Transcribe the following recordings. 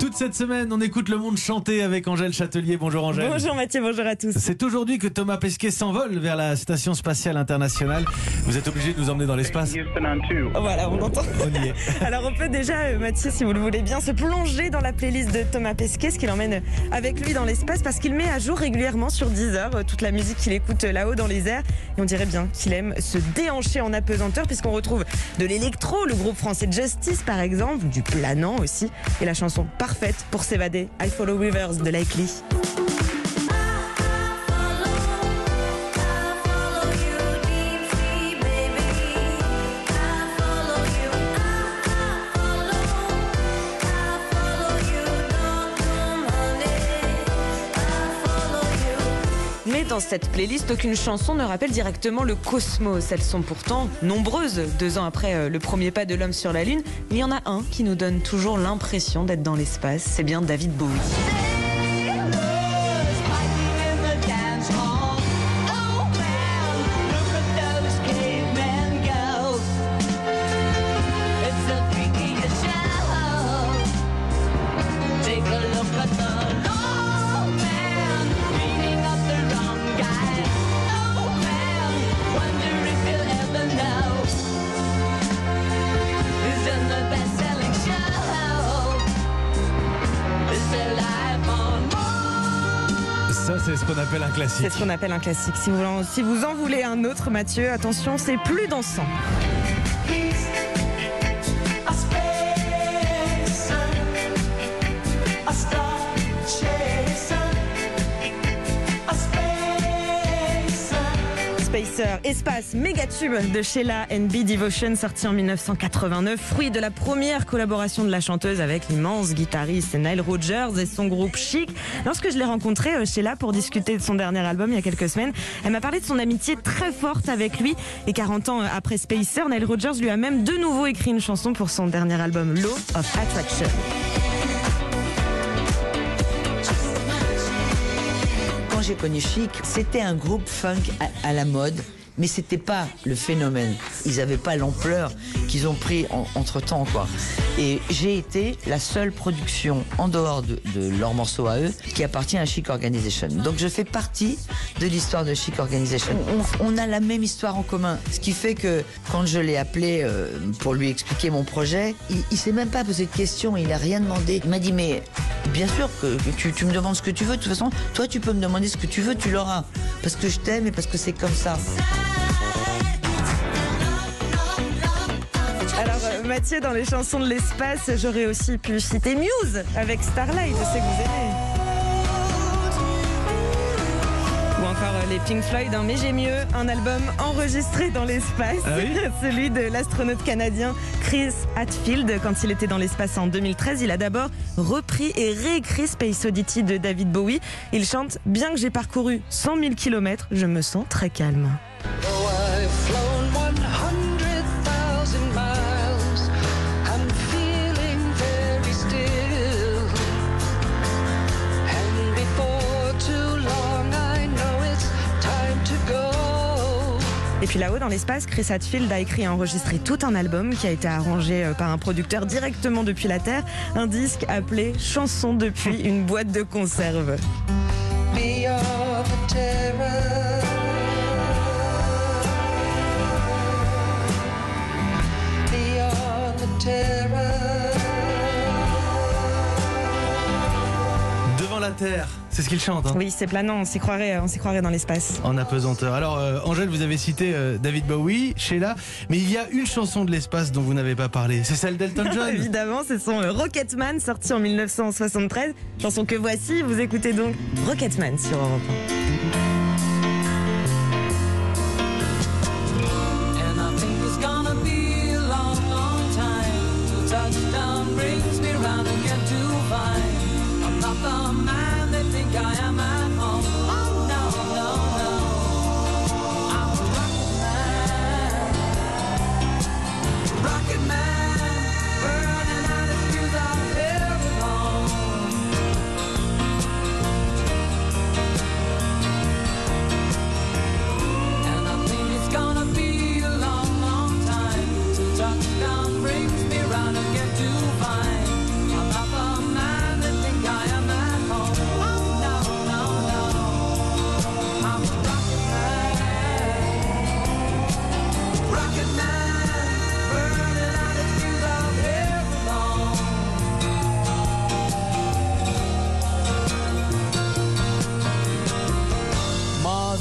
Toute cette semaine, on écoute le monde chanter avec Angèle Châtelier. Bonjour Angèle. Bonjour Mathieu, bonjour à tous. C'est aujourd'hui que Thomas Pesquet s'envole vers la station spatiale internationale. Vous êtes obligé de nous emmener dans l'espace Voilà, on entend. On y est. Alors on peut déjà, euh, Mathieu, si vous le voulez bien, se plonger dans la playlist de Thomas Pesquet, ce qu'il emmène avec lui dans l'espace, parce qu'il met à jour régulièrement sur Deezer euh, toute la musique qu'il écoute euh, là-haut dans les airs. On dirait bien qu'il aime se déhancher en apesanteur, puisqu'on retrouve de l'électro, le groupe français Justice par exemple, du planant aussi, et la chanson parfaite pour s'évader, I Follow Rivers de Likely. Dans cette playlist, aucune chanson ne rappelle directement le cosmos. Elles sont pourtant nombreuses. Deux ans après euh, le premier pas de l'homme sur la Lune, il y en a un qui nous donne toujours l'impression d'être dans l'espace. C'est bien David Bowie. Ce qu'on appelle un classique. C'est ce qu'on appelle un classique. Si vous, en, si vous en voulez un autre, Mathieu, attention, c'est plus dansant. Espace, méga tube de Sheila NB Devotion, sorti en 1989, fruit de la première collaboration de la chanteuse avec l'immense guitariste Nile Rodgers et son groupe Chic. Lorsque je l'ai rencontrée, euh, Sheila, pour discuter de son dernier album il y a quelques semaines, elle m'a parlé de son amitié très forte avec lui. Et 40 ans après Spacer, Nile Rodgers lui a même de nouveau écrit une chanson pour son dernier album, Law of Attraction. J'ai connu Chic, c'était un groupe funk à, la mode, mais c'était pas le phénomène. Ils avaient pas l'ampleur qu'ils ont pris entre temps, quoi. Et j'ai été la seule production en dehors de, de leur morceau à eux qui appartient à Chic Organization. Donc je fais partie de l'histoire de Chic Organization. On, a la même histoire en commun, ce qui fait que quand je l'ai appelé euh, pour lui expliquer mon projet, il, il s'est même pas posé de questions, il a rien demandé. Il m'a dit mais Bien sûr que, tu, tu me demandes ce que tu veux. De toute façon, toi, tu peux me demander ce que tu veux, tu l'auras. Parce que je t'aime et parce que c'est comme ça. Alors euh, Mathieu, dans les chansons de l'espace, j'aurais aussi pu citer Muse avec Starlight, je sais que vous aimez. Encore euh, les Pink Floyd, hein, mais j'ai mieux, un album enregistré dans l'espace, Ah oui celui de l'astronaute canadien Chris Hadfield. Quand il était dans l'espace en 2013, il a d'abord repris et réécrit Space Oddity de David Bowie. Il chante Bien que j'ai parcouru 100 000 km, je me sens très calme. Puis là-haut dans l'espace, Chris Hadfield a écrit et enregistré tout un album qui a été arrangé euh, par un producteur directement depuis la Terre, un disque appelé Chanson depuis une boîte de conserve. Beyond the terror. Beyond the terror. Devant la Terre, c'est ce qu'il chante. hein. Oui, c'est planant, on s'y croirait, on s'y croirait dans l'espace. En apesanteur. Alors, euh, Angèle, vous avez cité euh, David Bowie, Sheila, mais il y a une chanson de l'espace dont vous n'avez pas parlé. C'est celle d'Elton John. Évidemment, c'est son euh, Rocketman sorti en 1973. Chanson que voici, vous écoutez donc Rocketman sur Europe 1.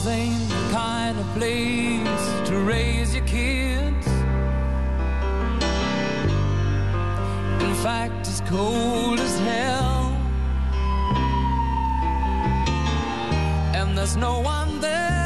ain't the kind of place to raise your kids. In fact, it's cold as hell. And there's no one there.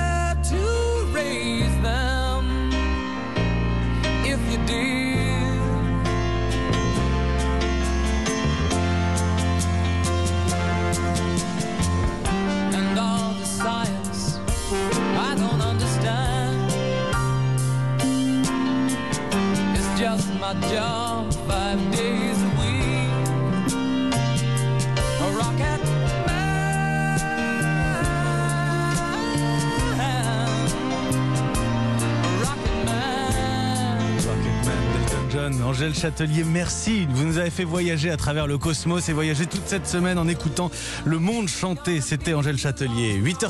Elton John, Angèle Châtelier, merci. Vous nous avez fait voyager à travers le cosmos et voyager toute cette semaine en écoutant le monde chanter. C'était Angèle Châtelier. 8h